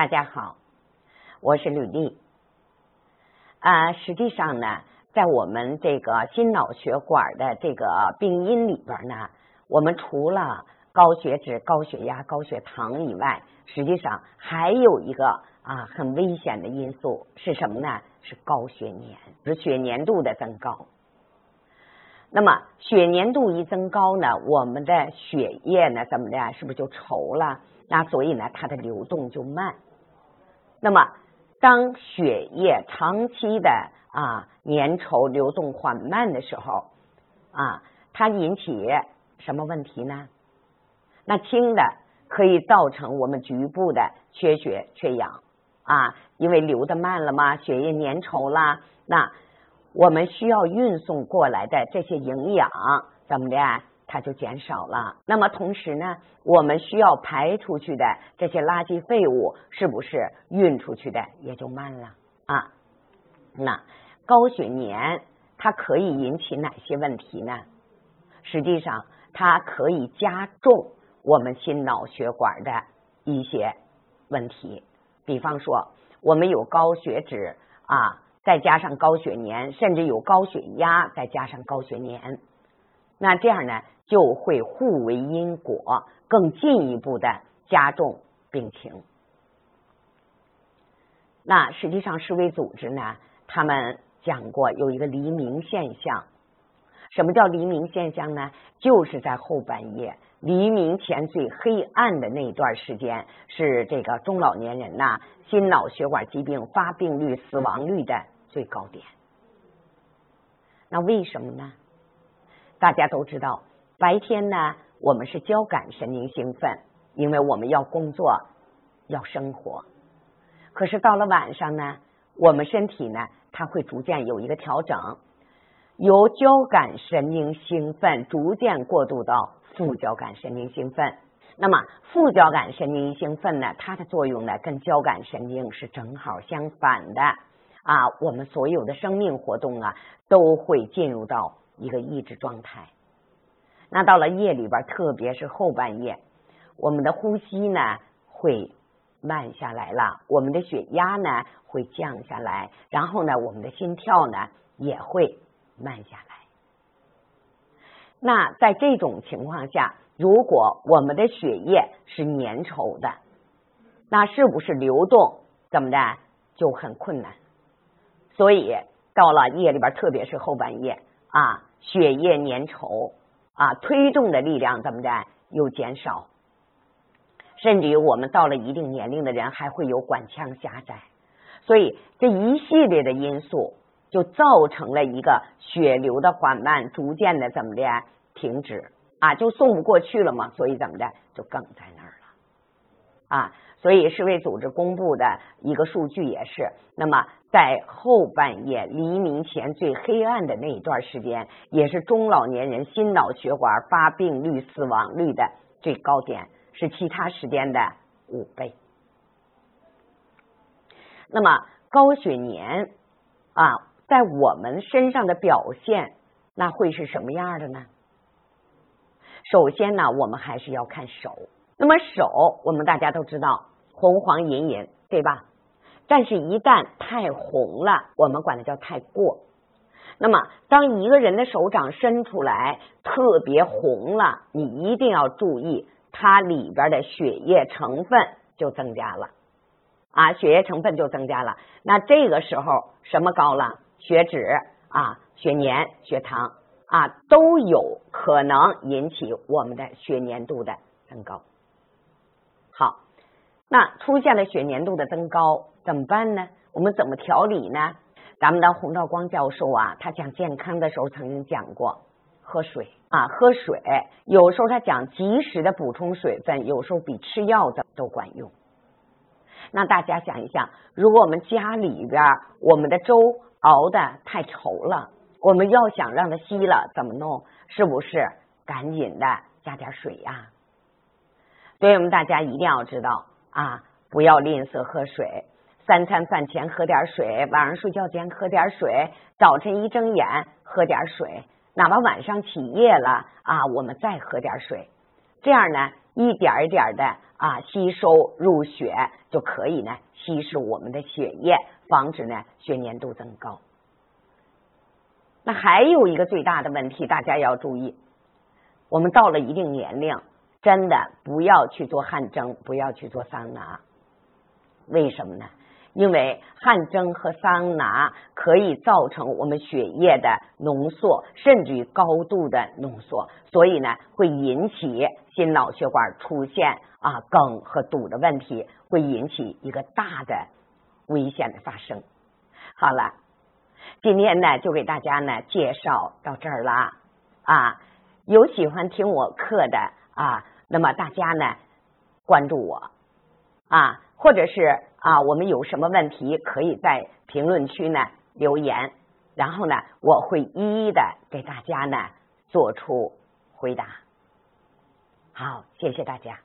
大家好，我是吕丽。啊，实际上呢，在我们这个心脑血管的这个病因里边呢，我们除了高血脂、高血压、高血糖以外，实际上还有一个啊很危险的因素是什么呢？是高血粘，是血粘度的增高。那么血粘度一增高呢，我们的血液呢怎么的？是不是就稠了？那所以呢，它的流动就慢。那么当血液长期的啊粘稠、流动缓慢的时候啊，它引起什么问题呢？那轻的可以造成我们局部的缺血、缺氧啊，因为流的慢了嘛，血液粘稠了，那。我们需要运送过来的这些营养怎么的，它就减少了。那么同时呢，我们需要排出去的这些垃圾废物，是不是运出去的也就慢了啊？那高血粘它可以引起哪些问题呢？实际上，它可以加重我们心脑血管的一些问题。比方说，我们有高血脂啊。再加上高血粘，甚至有高血压，再加上高血粘，那这样呢就会互为因果，更进一步的加重病情。那实际上世卫组织呢，他们讲过有一个黎明现象。什么叫黎明现象呢？就是在后半夜，黎明前最黑暗的那段时间，是这个中老年人呐，心脑血管疾病发病率、死亡率的最高点。那为什么呢？大家都知道，白天呢，我们是交感神经兴奋，因为我们要工作、要生活。可是到了晚上呢，我们身体呢，它会逐渐有一个调整。由交感神经兴奋逐渐过渡到副交感神经兴奋，那么副交感神经兴奋呢？它的作用呢，跟交感神经是正好相反的啊。我们所有的生命活动啊，都会进入到一个抑制状态。那到了夜里边，特别是后半夜，我们的呼吸呢会慢下来了，我们的血压呢会降下来，然后呢，我们的心跳呢也会。慢下来。那在这种情况下，如果我们的血液是粘稠的，那是不是流动怎么的就很困难？所以到了夜里边，特别是后半夜啊，血液粘稠啊，推动的力量怎么的又减少，甚至于我们到了一定年龄的人还会有管腔狭窄，所以这一系列的因素。就造成了一个血流的缓慢，逐渐的怎么的停止啊，就送不过去了嘛，所以怎么的就梗在那儿了啊。所以世卫组织公布的一个数据也是，那么在后半夜黎明前最黑暗的那一段时间，也是中老年人心脑血管发病率、死亡率的最高点，是其他时间的五倍。那么高血粘啊。在我们身上的表现，那会是什么样的呢？首先呢，我们还是要看手。那么手，我们大家都知道红黄隐隐，对吧？但是，一旦太红了，我们管它叫太过。那么，当一个人的手掌伸出来特别红了，你一定要注意，它里边的血液成分就增加了啊，血液成分就增加了。那这个时候什么高了？血脂啊，血粘、血糖啊，都有可能引起我们的血粘度的增高。好，那出现了血粘度的增高怎么办呢？我们怎么调理呢？咱们的洪道光教授啊，他讲健康的时候曾经讲过，喝水啊，喝水。有时候他讲及时的补充水分，有时候比吃药的都管用。那大家想一想，如果我们家里边我们的粥。熬的太稠了，我们要想让它稀了，怎么弄？是不是赶紧的加点水呀？所以我们大家一定要知道啊，不要吝啬喝水。三餐饭前喝点水，晚上睡觉前喝点水，早晨一睁眼喝点水，哪怕晚上起夜了啊，我们再喝点水。这样呢，一点一点的啊吸收入血，就可以呢稀释我们的血液，防止呢血粘度增高。那还有一个最大的问题，大家要注意，我们到了一定年龄，真的不要去做汗蒸，不要去做桑拿。为什么呢？因为汗蒸和桑拿可以造成我们血液的浓缩，甚至于高度的浓缩，所以呢，会引起心脑血管出现啊梗和堵的问题，会引起一个大的危险的发生。好了，今天呢，就给大家呢介绍到这儿了啊。有喜欢听我课的啊，那么大家呢关注我啊，或者是。啊，我们有什么问题可以在评论区呢留言，然后呢，我会一一的给大家呢做出回答。好，谢谢大家。